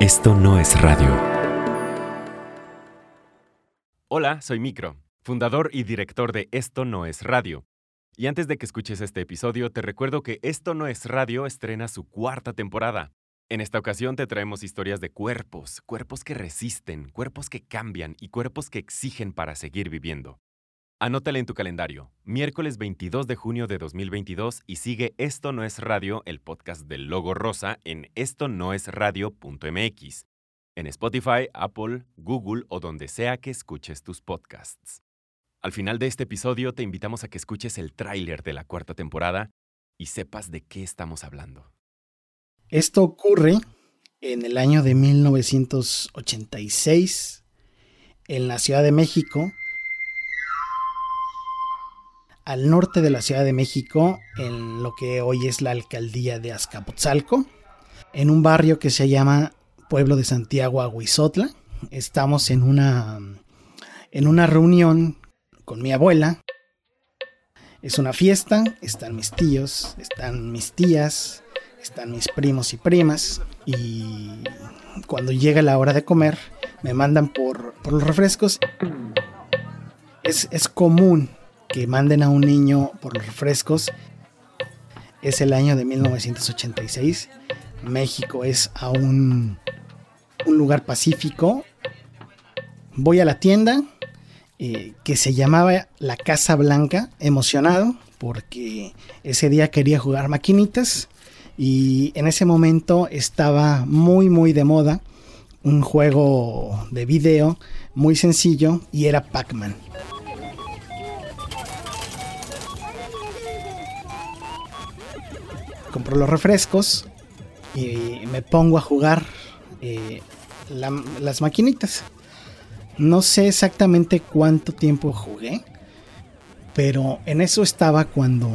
Esto no es radio. Hola, soy Micro, fundador y director de Esto no es radio. Y antes de que escuches este episodio, te recuerdo que Esto no es radio estrena su cuarta temporada. En esta ocasión te traemos historias de cuerpos, cuerpos que resisten, cuerpos que cambian y cuerpos que exigen para seguir viviendo. Anótale en tu calendario, miércoles 22 de junio de 2022 y sigue Esto no es radio, el podcast del logo rosa en esto no es radio.mx, en Spotify, Apple, Google o donde sea que escuches tus podcasts. Al final de este episodio te invitamos a que escuches el tráiler de la cuarta temporada y sepas de qué estamos hablando. Esto ocurre en el año de 1986 en la Ciudad de México al norte de la Ciudad de México, en lo que hoy es la alcaldía de Azcapotzalco, en un barrio que se llama Pueblo de Santiago Aguizotla. Estamos en una, en una reunión con mi abuela. Es una fiesta, están mis tíos, están mis tías, están mis primos y primas. Y cuando llega la hora de comer, me mandan por, los refrescos. Es, es común que manden a un niño por los refrescos. Es el año de 1986. México es aún un lugar pacífico. Voy a la tienda eh, que se llamaba La Casa Blanca, emocionado porque ese día quería jugar maquinitas y en ese momento estaba muy muy de moda un juego de video muy sencillo y era Pac-Man. Compro los refrescos y me pongo a jugar eh, las maquinitas. No sé exactamente cuánto tiempo jugué, pero en eso estaba cuando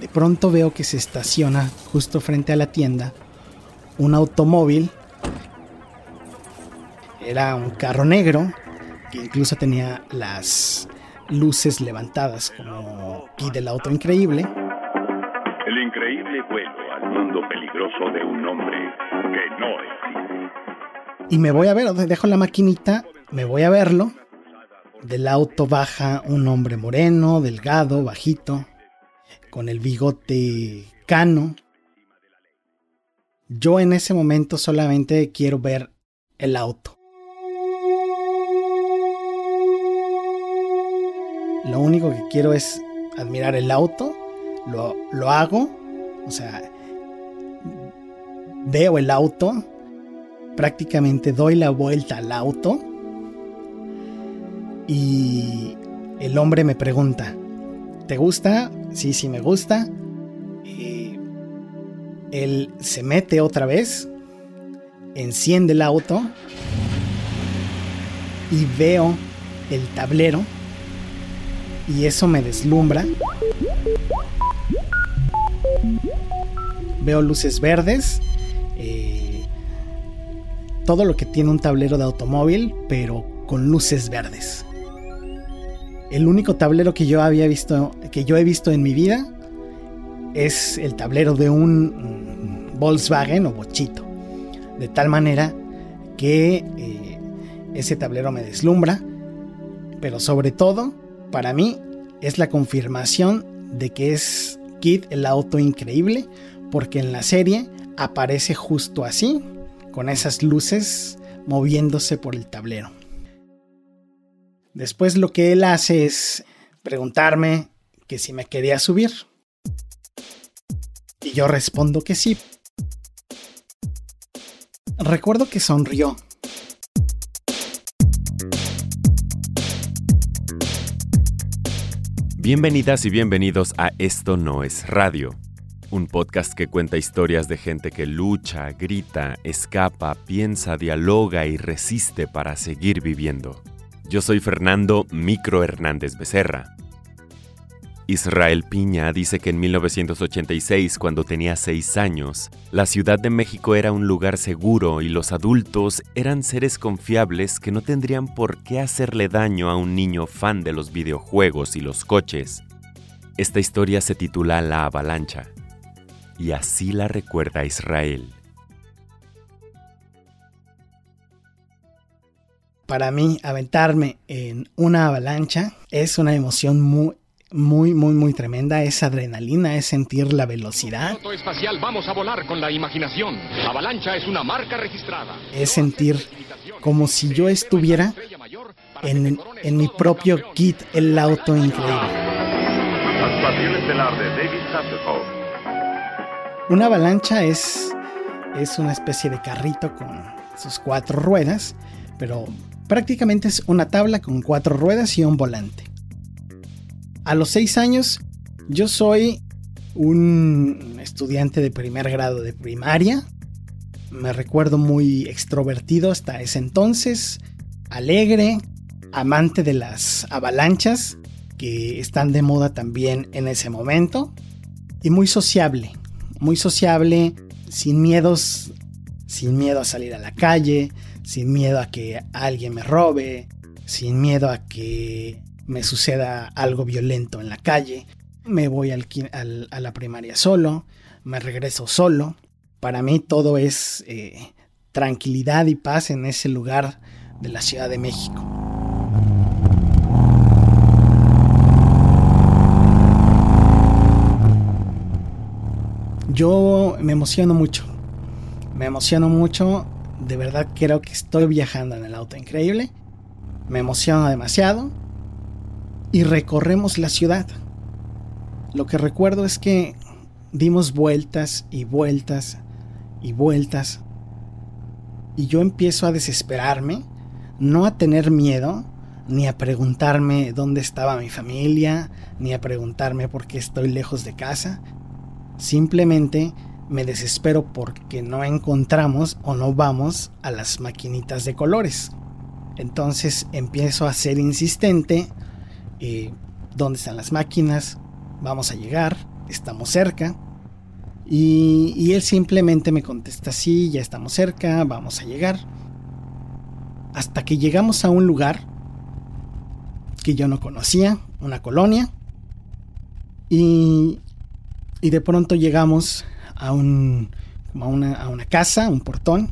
de pronto veo que se estaciona justo frente a la tienda un automóvil. Era un carro negro que incluso tenía las luces levantadas como aquí del auto increíble. De un hombre que no existe. Y me voy a ver, dejo la maquinita, me voy a verlo. Del auto baja un hombre moreno, delgado, bajito, con el bigote cano. Yo en ese momento solamente quiero ver el auto. Lo único que quiero es admirar el auto, lo, lo hago, o sea, veo el auto, prácticamente doy la vuelta al auto y el hombre me pregunta, ¿te gusta? Sí, sí me gusta. Y él se mete otra vez, enciende el auto y veo el tablero y eso me deslumbra. Veo luces verdes todo lo que tiene un tablero de automóvil, pero con luces verdes. El único tablero que yo había visto, que yo he visto en mi vida, es el tablero de un Volkswagen o bochito. De tal manera que eh, ese tablero me deslumbra, pero sobre todo, para mí, es la confirmación de que es Kid el auto increíble, porque en la serie aparece justo así, con esas luces moviéndose por el tablero. Después lo que él hace es preguntarme que si me quería subir. Y yo respondo que sí. Recuerdo que sonrió. Bienvenidas y bienvenidos a Esto no es radio un podcast que cuenta historias de gente que lucha, grita, escapa, piensa, dialoga y resiste para seguir viviendo. Yo soy Fernando Micro Hernández Becerra. Israel Piña dice que en 1986, cuando tenía seis años, la Ciudad de México era un lugar seguro y los adultos eran seres confiables que no tendrían por qué hacerle daño a un niño fan de los videojuegos y los coches. Esta historia se titula La Avalancha y así la recuerda Israel. para mí aventarme en una avalancha es una emoción muy, muy, muy, muy tremenda. Es adrenalina, es sentir la velocidad. espacial, vamos a volar con la imaginación. Avalancha es una marca registrada. Es sentir como si yo estuviera en, en mi propio kit, el auto increíble. Una avalancha es, es una especie de carrito con sus cuatro ruedas, pero prácticamente es una tabla con cuatro ruedas y un volante. A los seis años, yo soy un estudiante de primer grado de primaria. Me recuerdo muy extrovertido hasta ese entonces, alegre, amante de las avalanchas que están de moda también en ese momento y muy sociable, muy sociable, sin miedos, sin miedo a salir a la calle, sin miedo a que alguien me robe, sin miedo a que me suceda algo violento en la calle. Me voy al, a la primaria solo, me regreso solo. Para mí todo es eh, tranquilidad y paz en ese lugar de la Ciudad de México. Yo me emociono mucho. Me emociono mucho. De verdad creo que estoy viajando en el auto increíble. Me emociono demasiado. Y recorremos la ciudad. Lo que recuerdo es que dimos vueltas y vueltas y vueltas. Y yo empiezo a desesperarme, no a tener miedo, ni a preguntarme dónde estaba mi familia, ni a preguntarme por qué estoy lejos de casa, Simplemente me desespero porque no encontramos o no vamos a las maquinitas de colores. Entonces empiezo a ser insistente. Eh, ¿Dónde están las máquinas? Vamos a llegar. Estamos cerca. Y, y, él simplemente me contesta, sí, ya estamos cerca, vamos a llegar. Hasta que llegamos a un lugar que yo no conocía, una colonia. Y y de pronto llegamos a, un, a, una, a casa, un portón.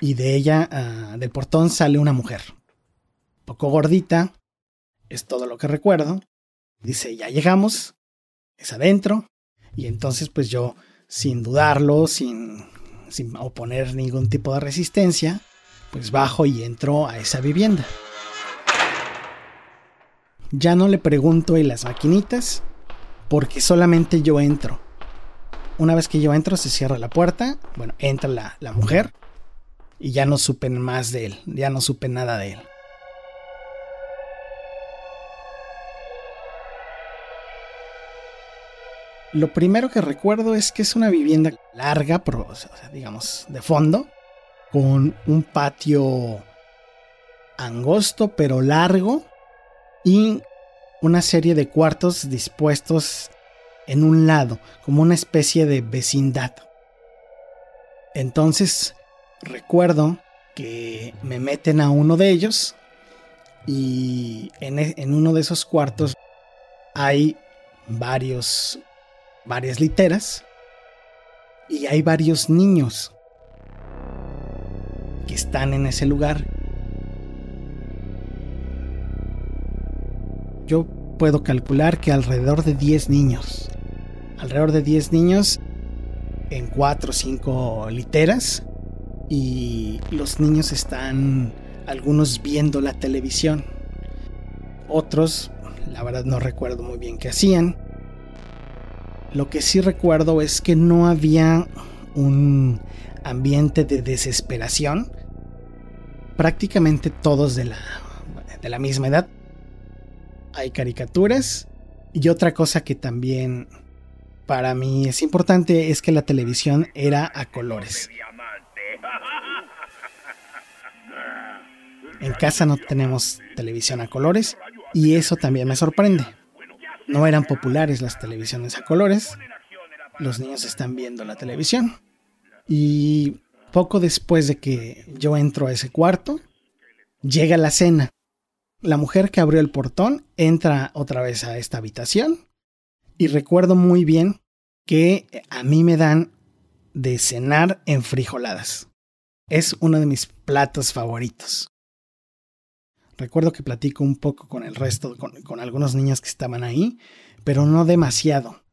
Y de ella, ah, del portón, sale una mujer. Poco gordita, es todo lo que recuerdo. Dice, ya llegamos, es adentro. Y entonces pues yo, sin dudarlo, sin, sin oponer ningún tipo de resistencia, pues bajo y entro a esa vivienda. Ya no le pregunto en las maquinitas porque solamente yo entro. Una vez que yo entro se cierra la puerta, bueno, entra la, la mujer y ya no supe más de él, ya no supe nada de él. Lo primero que recuerdo es que es una vivienda larga, digamos, de fondo, con un patio angosto pero largo y una serie de cuartos dispuestos en un lado, como una especie de vecindad. Entonces, recuerdo que me meten a uno de ellos y en, e, en uno de esos cuartos hay varios, varias literas y hay varios niños que están en ese lugar yo puedo calcular que alrededor de 10 niños, alrededor de 10 niños en 4 o 5 literas y los niños están algunos viendo la televisión, otros, la verdad no recuerdo muy bien qué hacían. Lo que sí recuerdo es que no había un ambiente de desesperación. Prácticamente todos de la, de la misma edad hay caricaturas. Y otra cosa que también para mí es importante es que la televisión era a colores. En casa no tenemos televisión a colores y eso también me sorprende. No eran populares las televisiones a colores. Los niños están viendo la televisión. Y poco después de que yo entro a ese cuarto, llega la cena. La mujer que abrió el portón entra otra vez a esta habitación y recuerdo muy bien que a mí me dan de cenar en frijoladas. Es uno de mis platos favoritos. Recuerdo que platico un poco con el resto, con, algunos niños que estaban ahí, pero no demasiado.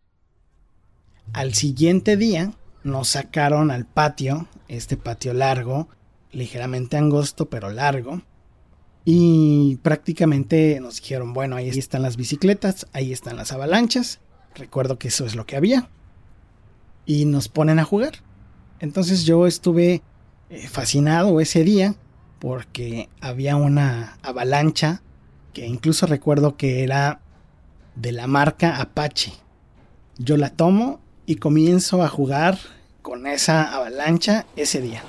Al siguiente día nos sacaron al patio, este patio largo, ligeramente angosto pero largo, y prácticamente nos dijeron, bueno, ahí están las bicicletas, ahí están las avalanchas, recuerdo que eso es lo que había, y nos ponen a jugar. Entonces yo estuve eh, fascinado ese día porque había una avalancha que incluso recuerdo que era de la marca Apache. Yo la tomo y comienzo a jugar con esa avalancha ese día.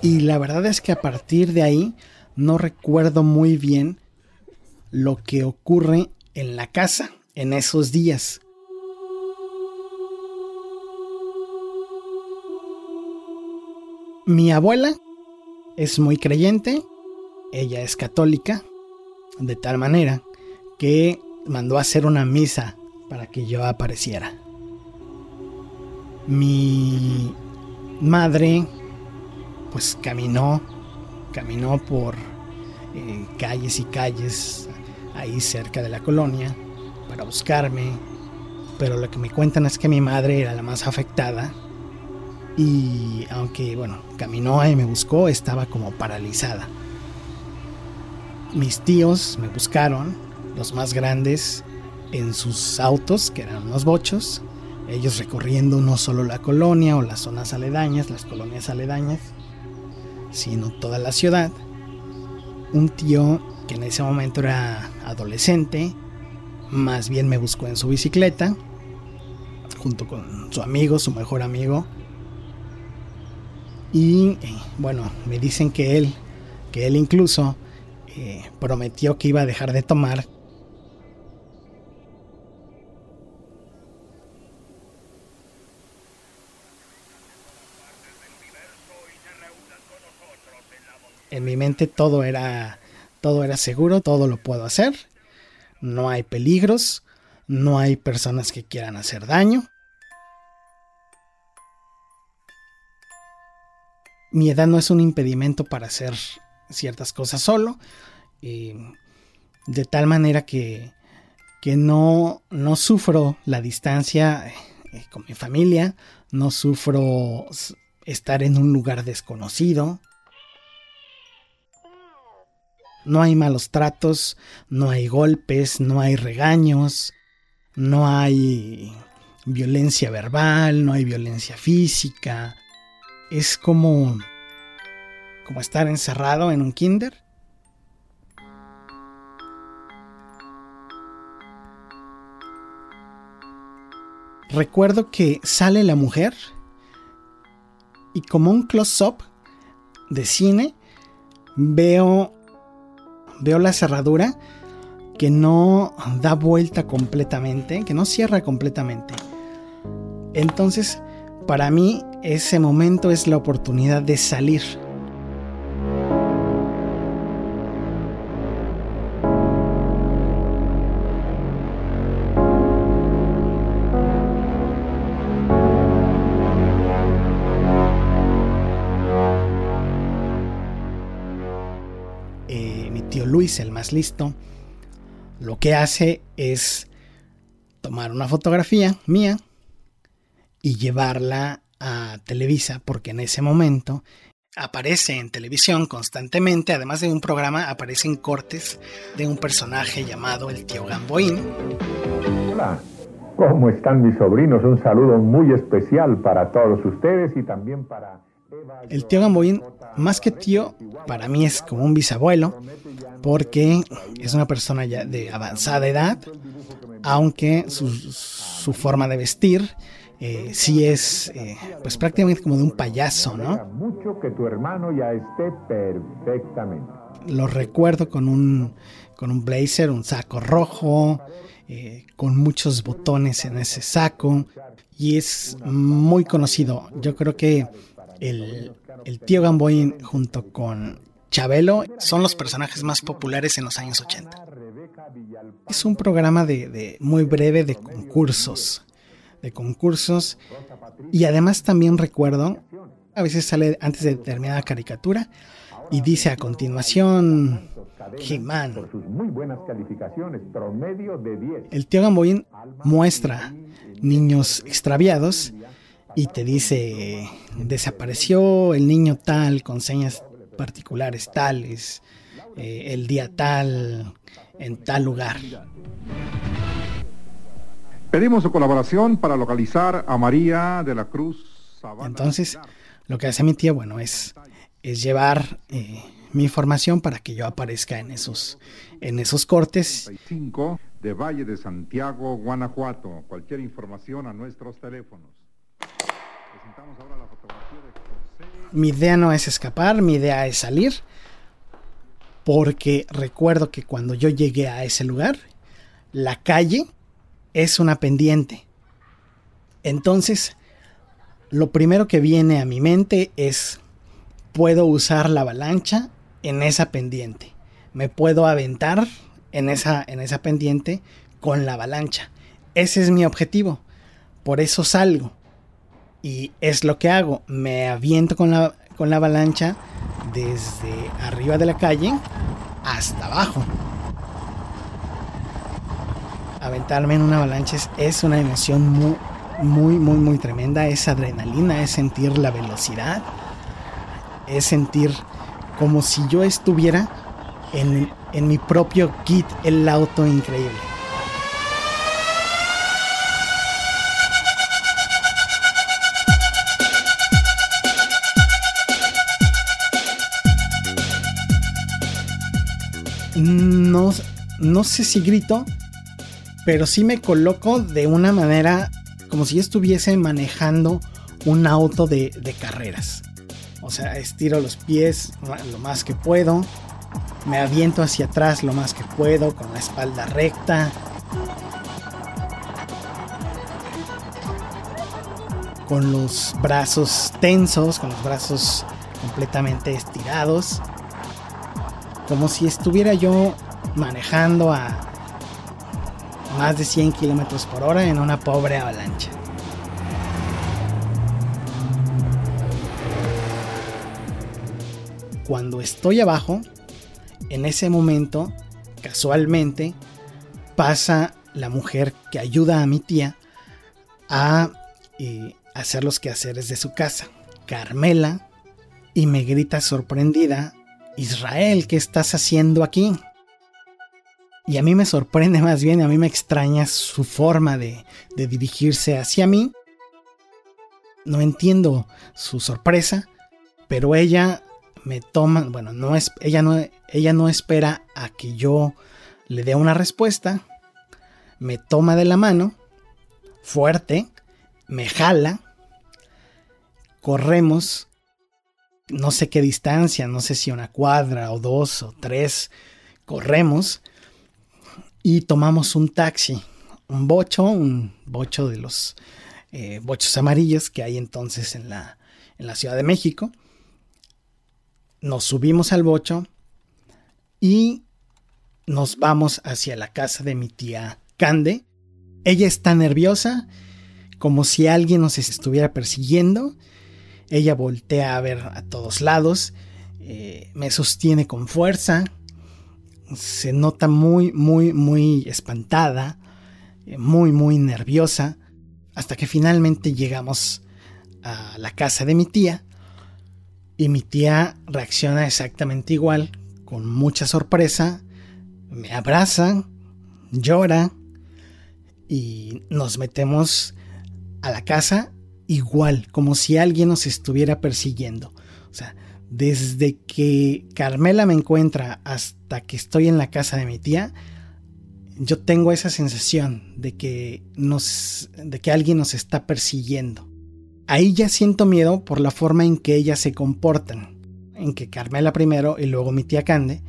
Y la verdad es que a partir de ahí no recuerdo muy bien lo que ocurre en la casa en esos días. Mi abuela es muy creyente, ella es católica, de tal manera que mandó a hacer una misa para que yo apareciera. Mi madre pues caminó, caminó por eh, calles y calles ahí cerca de la colonia para buscarme, pero lo que me cuentan es que mi madre era la más afectada y aunque bueno, caminó y me buscó, estaba como paralizada. Mis tíos me buscaron, los más grandes, en sus autos, que eran unos bochos, ellos recorriendo no solo la colonia o las zonas aledañas, las colonias aledañas, sino toda la ciudad. Un tío que en ese momento era adolescente, más bien me buscó en su bicicleta, junto con su amigo, su mejor amigo, y eh, bueno, me dicen que él, que él incluso eh, prometió que iba a dejar de tomar. En mi mente todo era todo era seguro, todo lo puedo hacer. No hay peligros, no hay personas que quieran hacer daño. mi edad no es un impedimento para hacer ciertas cosas solo. de tal manera que, que no, no sufro la distancia eh, con mi familia, no sufro estar en un lugar desconocido. No hay malos tratos, no hay golpes, no hay regaños, no hay violencia verbal, no hay violencia física, es como como estar encerrado en un kinder. Recuerdo que sale la mujer y como un close-up de cine veo veo la cerradura que no da vuelta completamente, que no cierra completamente. Entonces, para mí ese momento es la oportunidad de salir. Luis, el más listo, lo que hace es tomar una fotografía mía y llevarla a Televisa, porque en ese momento aparece en televisión constantemente, además de un programa, aparecen cortes de un personaje llamado el tío Gamboín. Hola, ¿cómo están mis sobrinos? Un saludo muy especial para todos ustedes y también para... El tío Gamboín, más que tío, para mí es como un bisabuelo, porque es una persona ya de avanzada edad, aunque su, su forma de vestir eh, sí es eh, pues prácticamente como de un payaso, ¿no? Mucho que tu hermano ya esté perfectamente. Lo recuerdo con un, con un blazer, un saco rojo, eh, con muchos botones en ese saco y es muy conocido. Yo creo que el, el tío Gamboín junto con Chabelo son los personajes más populares en los años 80. Es un programa de, muy breve de concursos. De concursos. Y además también recuerdo, a veces sale antes de determinada caricatura y dice a continuación He-Man. El tío Gamboín muestra niños extraviados y te dice desapareció el niño tal con señas particulares tales, eh, el día tal, en tal lugar. Pedimos su colaboración para localizar a María de la Cruz. Entonces, lo que hace mi tía, bueno, es, es llevar eh, mi información para que yo aparezca en esos, en esos cortes. de Valle de Santiago, Guanajuato. Cualquier información a nuestros teléfonos. Mi idea no es escapar, mi idea es salir. Porque recuerdo que cuando yo llegué a ese lugar, la calle es una pendiente. Entonces, lo primero que viene a mi mente es, puedo usar la avalancha en esa pendiente. Me puedo aventar en esa, en esa pendiente con la avalancha. Ese es mi objetivo. Por eso salgo. Y es lo que hago. Me aviento con la, con la avalancha desde arriba de la calle hasta abajo. Aventarme en una avalancha es, una emoción muy, muy, muy, muy tremenda. Es adrenalina, es sentir la velocidad, es sentir como si yo estuviera en, en mi propio kit, el auto increíble. No, no sé si grito, pero sí me coloco de una manera como si estuviese manejando un auto de, de carreras. O sea, estiro los pies lo más que puedo. Me aviento hacia atrás lo más que puedo con la espalda recta. Con los brazos tensos, con los brazos completamente estirados. Como si estuviera yo manejando a más de 100 kilómetros por hora en una pobre avalancha. cuando estoy abajo, en ese momento, casualmente, pasa la mujer que ayuda a mi tía a eh, hacer los quehaceres de su casa, Carmela, y me grita sorprendida, Israel, ¿qué estás haciendo aquí? Y a mí me sorprende más bien, a mí me extraña su forma de, dirigirse hacia mí. No entiendo su sorpresa, pero ella me toman, bueno, no es, ella, no, ella no espera a que yo le dé una respuesta, me toma de la mano, fuerte, me jala, corremos, no sé qué distancia, no sé si una cuadra o dos o tres, corremos y tomamos un taxi, un bocho, un bocho de los eh, bochos amarillos que hay entonces en la, en la Ciudad de México nos subimos al bocho y nos vamos hacia la casa de mi tía Cande. Ella está nerviosa, como si alguien nos estuviera persiguiendo. Ella voltea a ver a todos lados, eh, me sostiene con fuerza, se nota muy, muy, muy espantada, eh, muy, muy nerviosa, hasta que finalmente llegamos a la casa de mi tía y mi tía reacciona exactamente igual, con mucha sorpresa, me abraza, llora y nos metemos a la casa igual, como si alguien nos estuviera persiguiendo. O sea, desde que Carmela me encuentra hasta que estoy en la casa de mi tía, yo tengo esa sensación de que nos de que alguien nos está persiguiendo. Ahí ya siento miedo por la forma en que ellas se comportan. En que Carmela primero y luego mi tía Cande.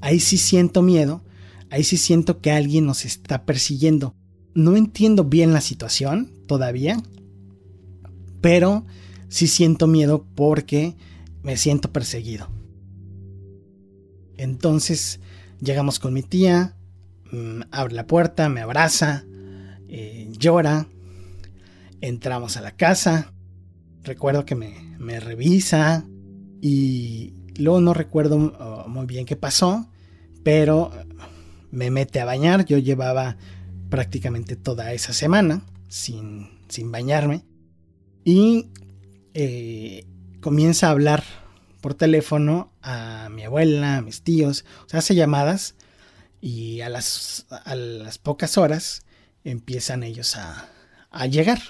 Ahí sí siento miedo. Ahí sí siento que alguien nos está persiguiendo. No entiendo bien la situación todavía. Pero sí siento miedo porque me siento perseguido. Entonces llegamos con mi tía, mm, abre la puerta, me abraza, eh, llora. Entramos a la casa. Recuerdo que me, me revisa y luego no recuerdo uh, muy bien qué pasó, pero me mete a bañar. Yo llevaba prácticamente toda esa semana sin, sin bañarme y eh, comienza a hablar por teléfono a mi abuela, a mis tíos, o sea, hace llamadas y a las, a las pocas horas empiezan ellos a, a llegar.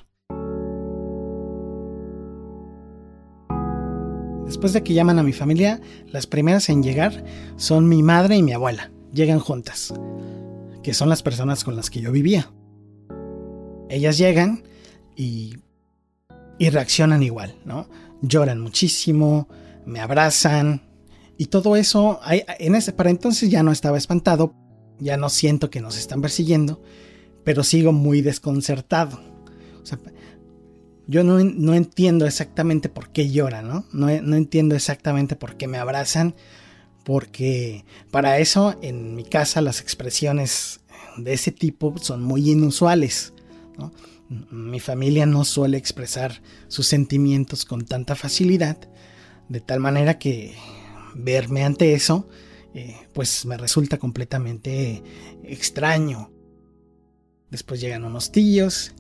Después de que llaman a mi familia, las primeras en llegar son mi madre y mi abuela. Llegan juntas, que son las personas con las que yo vivía. Ellas llegan y, y reaccionan igual, ¿no? Lloran muchísimo, me abrazan y todo eso, en ese, para entonces ya no estaba espantado, ya no siento que nos están persiguiendo, pero sigo muy desconcertado. O sea, yo no, no, entiendo exactamente por qué lloran, ¿no? ¿no? ¿no? entiendo exactamente por qué me abrazan, porque para eso en mi casa las expresiones de ese tipo son muy inusuales, ¿no? Mi familia no suele expresar sus sentimientos con tanta facilidad, de tal manera que verme ante eso, eh, pues me resulta completamente extraño. Después llegan unos tíos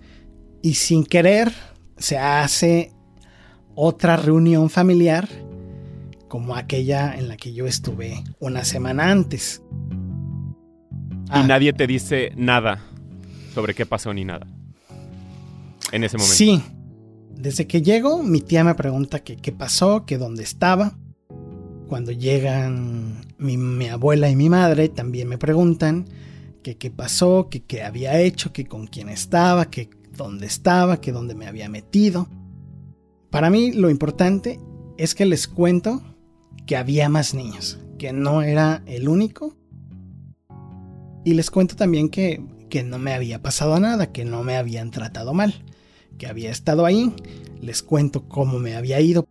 y sin querer se hace otra reunión familiar como aquella en la que yo estuve una semana antes. Y ah. nadie te dice nada sobre qué pasó ni nada. En ese momento. Sí. Desde que llego, mi tía me pregunta qué pasó, que dónde estaba. Cuando llegan mi, mi abuela y mi madre, también me preguntan que qué pasó, que qué había hecho, que con quién estaba, que dónde estaba, que dónde me había metido. Para mí lo importante es que les cuento que había más niños, que no era el único. Y les cuento también que, que no me había pasado nada, que no me habían tratado mal, que había estado ahí. Les cuento cómo me había ido.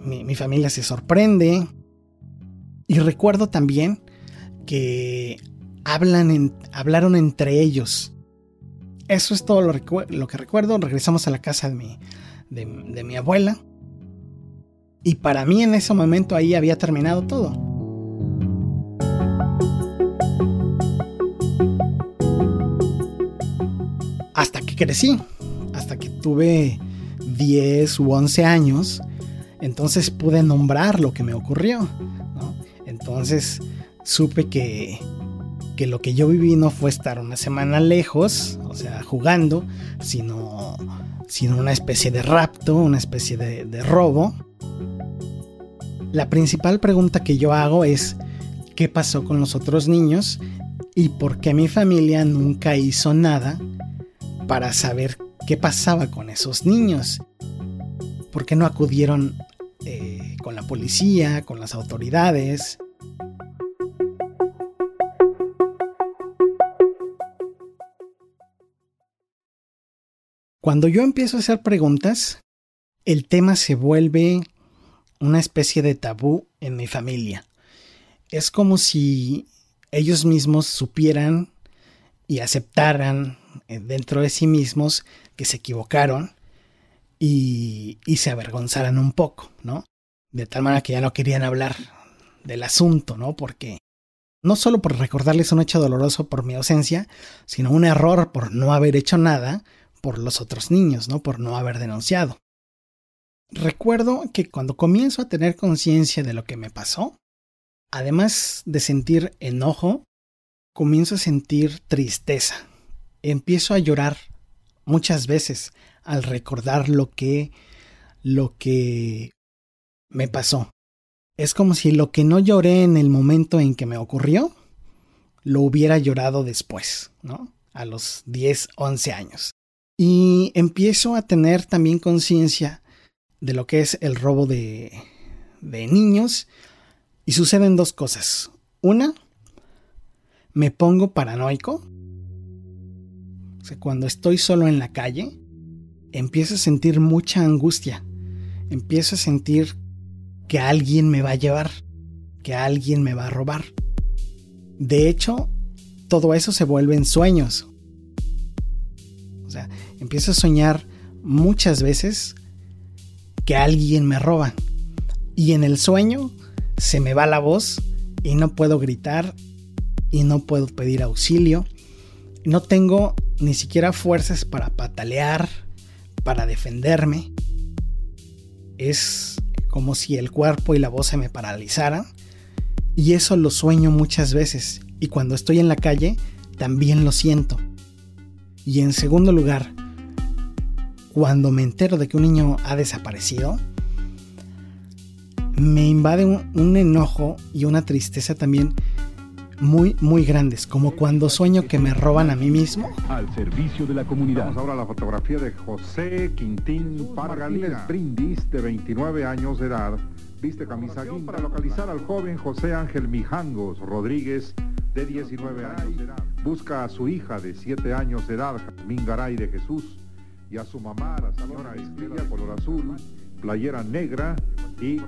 Mi, mi familia se sorprende. Y recuerdo también que hablan hablaron entre ellos eso es todo lo, que recuerdo. Regresamos a la casa de mi, de, mi abuela. Y para mí en ese momento ahí había terminado todo. Hasta que crecí, hasta que tuve 10 u 11 años, entonces pude nombrar lo que me ocurrió. Entonces supe que, que lo que yo viví no fue estar una semana lejos, o sea, jugando, sino, sino una especie de rapto, una especie de, de robo. La principal pregunta que yo hago es, ¿qué pasó con los otros niños? ¿Y por qué mi familia nunca hizo nada para saber qué pasaba con esos niños? ¿Por qué no acudieron eh, con la policía, con las autoridades? Cuando yo empiezo a hacer preguntas, el tema se vuelve una especie de tabú en mi familia. Es como si ellos mismos supieran y aceptaran dentro de sí mismos que se equivocaron y, se avergonzaran un poco, ¿no? De tal manera que ya no querían hablar del asunto, ¿no? Porque no solo por recordarles un hecho doloroso por mi ausencia, sino un error por no haber hecho nada, por los otros niños, ¿no? Por no haber denunciado. Recuerdo que cuando comienzo a tener conciencia de lo que me pasó, además de sentir enojo, comienzo a sentir tristeza. Empiezo a llorar muchas veces al recordar lo que lo que me pasó. Es como si lo que no lloré en el momento en que me ocurrió, lo hubiera llorado después, ¿no? A los 10, 11 años. Y empiezo a tener también conciencia de lo que es el robo de, de niños. Y suceden dos cosas. Una, me pongo paranoico. O sea, cuando estoy solo en la calle, empiezo a sentir mucha angustia. Empiezo a sentir que alguien me va a llevar, que alguien me va a robar. De hecho, todo eso se vuelve en sueños. O sea, empiezo a soñar muchas veces que alguien me roba. Y en el sueño se me va la voz y no puedo gritar y no puedo pedir auxilio. No tengo ni siquiera fuerzas para patalear, para defenderme. Es como si el cuerpo y la voz se me paralizaran. Y eso lo sueño muchas veces. Y cuando estoy en la calle, también lo siento. Y en segundo lugar, cuando me entero de que un niño ha desaparecido, me invade un, enojo y una tristeza también muy, muy grandes, como cuando sueño que me roban a mí mismo. Al servicio de la comunidad. Vamos ahora la fotografía de José Quintín Martínez Brindis, de 29 años de edad. Viste camisa para localizar al joven José Ángel Mijangos Rodríguez, de 19 años de edad. Busca a su hija de 7 años de edad, Jazmín Garay de Jesús, y a su mamá, la señora Estrella, color azul, playera negra, y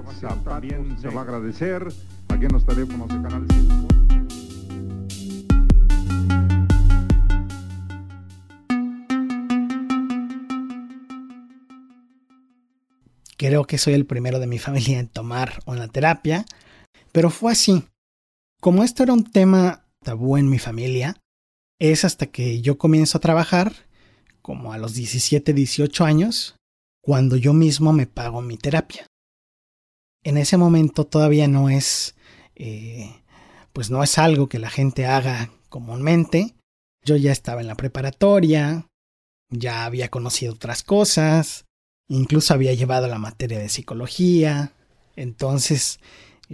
también se va a agradecer aquí en los teléfonos de Canal 5. Creo que soy el primero de mi familia en tomar una terapia, pero fue así. Como esto era un tema tabú en mi familia, es hasta que yo comienzo a trabajar, como a los 17, 18 años, cuando yo mismo me pago mi terapia. En ese momento todavía no es, eh, pues no es algo que la gente haga comúnmente. Yo ya estaba en la preparatoria, ya había conocido otras cosas, incluso había llevado la materia de psicología, entonces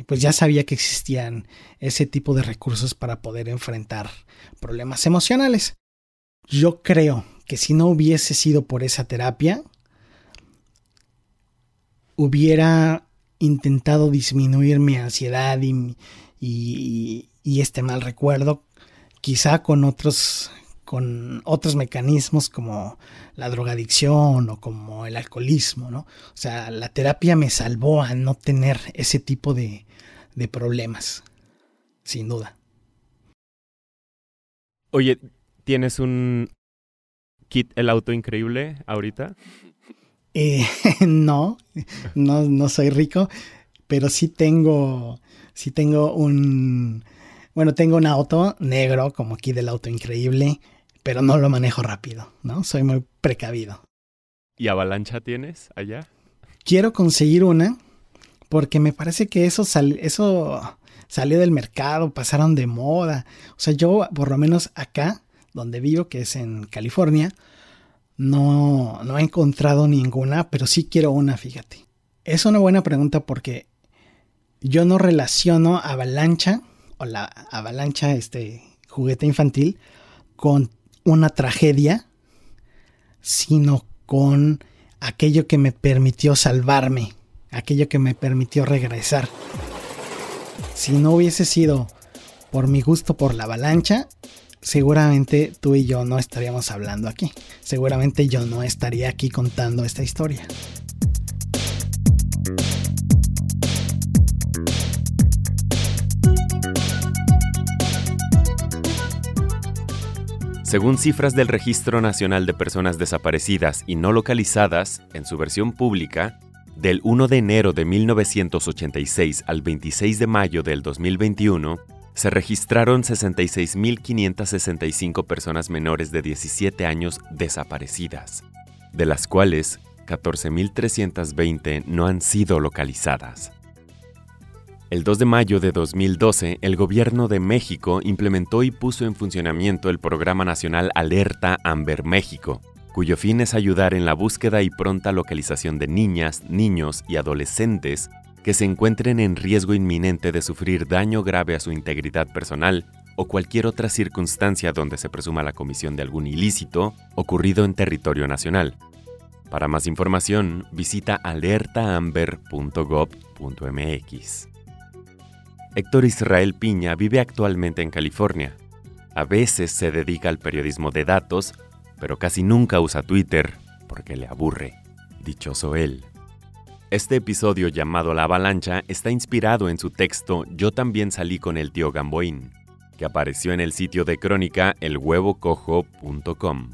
pues ya sabía que existían ese tipo de recursos para poder enfrentar problemas emocionales. Yo creo que si no hubiese sido por esa terapia, hubiera intentado disminuir mi ansiedad y, y, este mal recuerdo, quizá con otros, con otros mecanismos como la drogadicción o como el alcoholismo, ¿no? O sea, la terapia me salvó a no tener ese tipo de, de problemas, sin duda. Oye, ¿tienes un kit el auto increíble ahorita? Eh, no, no, no soy rico, pero sí tengo, sí tengo un, bueno, tengo un auto negro, como aquí del auto increíble, pero no lo manejo rápido, ¿no? Soy muy precavido. ¿Y avalancha tienes allá? Quiero conseguir una, porque me parece que eso, eso salió del mercado, pasaron de moda. O sea, yo, por lo menos acá, donde vivo, que es en California, no, no he encontrado ninguna, pero sí quiero una, fíjate. Es una buena pregunta porque yo no relaciono avalancha o la avalancha, este juguete infantil, con una tragedia, sino con aquello que me permitió salvarme, aquello que me permitió regresar. Si no hubiese sido por mi gusto por la avalancha, seguramente tú y yo no estaríamos hablando aquí. Seguramente yo no estaría aquí contando esta historia. Según cifras del Registro Nacional de Personas Desaparecidas y No Localizadas, en su versión pública, del 1 de enero de 1986 al 26 de mayo del 2021, se registraron 66.565 personas menores de 17 años desaparecidas, de las cuales 14.320 no han sido localizadas. El 2 de mayo de 2012, el Gobierno de México implementó y puso en funcionamiento el Programa Nacional Alerta Amber México, cuyo fin es ayudar en la búsqueda y pronta localización de niñas, niños y adolescentes que se encuentren en riesgo inminente de sufrir daño grave a su integridad personal o cualquier otra circunstancia donde se presuma la comisión de algún ilícito ocurrido en territorio nacional. Para más información, visita alertaamber.gov.mx. Héctor Israel Piña vive actualmente en California. A veces se dedica al periodismo de datos, pero casi nunca usa Twitter porque le aburre. Dichoso él. Este episodio llamado La Avalancha está inspirado en su texto Yo también salí con el tío Gamboín, que apareció en el sitio de crónica elhuevocojo.com.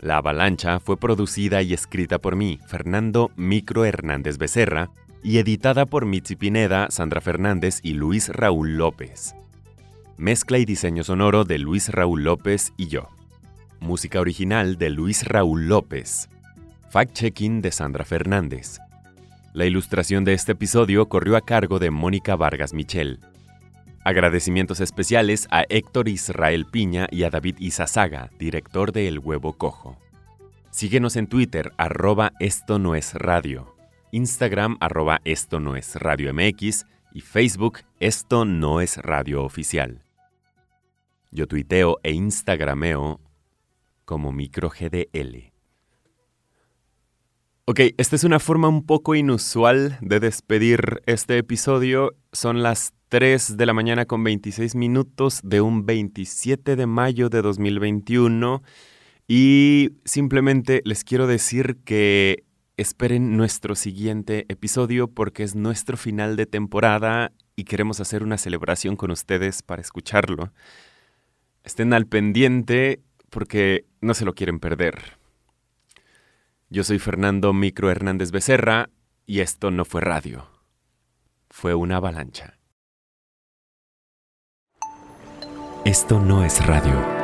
La avalancha fue producida y escrita por mí, Fernando Micro Hernández Becerra, y editada por Mitzi Pineda, Sandra Fernández y Luis Raúl López. Mezcla y diseño sonoro de Luis Raúl López y yo. Música original de Luis Raúl López. Fact-checking de Sandra Fernández. La ilustración de este episodio corrió a cargo de Mónica Vargas Michel. Agradecimientos especiales a Héctor Israel Piña y a David Izazaga, director de El Huevo Cojo. Síguenos en Twitter, arroba esto no es radio, Instagram, arroba esto no es radio MX y Facebook, esto no es radio oficial. Yo tuiteo e instagrameo como microgdl. Ok, esta es una forma un poco inusual de despedir este episodio. Son las 3 de la mañana con 26 minutos de un 27 de mayo de 2021 y simplemente les quiero decir que esperen nuestro siguiente episodio porque es nuestro final de temporada y queremos hacer una celebración con ustedes para escucharlo. Estén al pendiente porque no se lo quieren perder. Yo soy Fernando Micro Hernández Becerra y esto no fue radio. Fue una avalancha. Esto no es radio.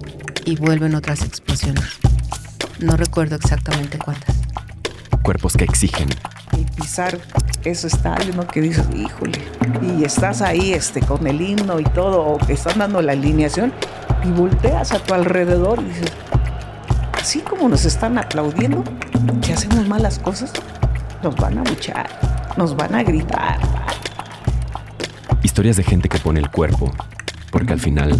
y vuelven otras explosiones. No recuerdo exactamente cuántas. Cuerpos que exigen. Y pisar ese estadio, ¿no? Que dices, híjole, y estás ahí este, con el himno y todo, o que están dando la alineación, y volteas a tu alrededor y dices, así como nos están aplaudiendo, que hacemos malas cosas, nos van a luchar, nos van a gritar. Historias de gente que pone el cuerpo, porque al final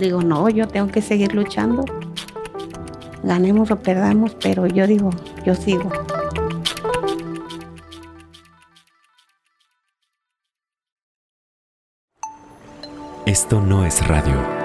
digo, no, yo tengo que seguir luchando. Ganemos o perdamos, pero yo digo, yo sigo. Esto no es radio.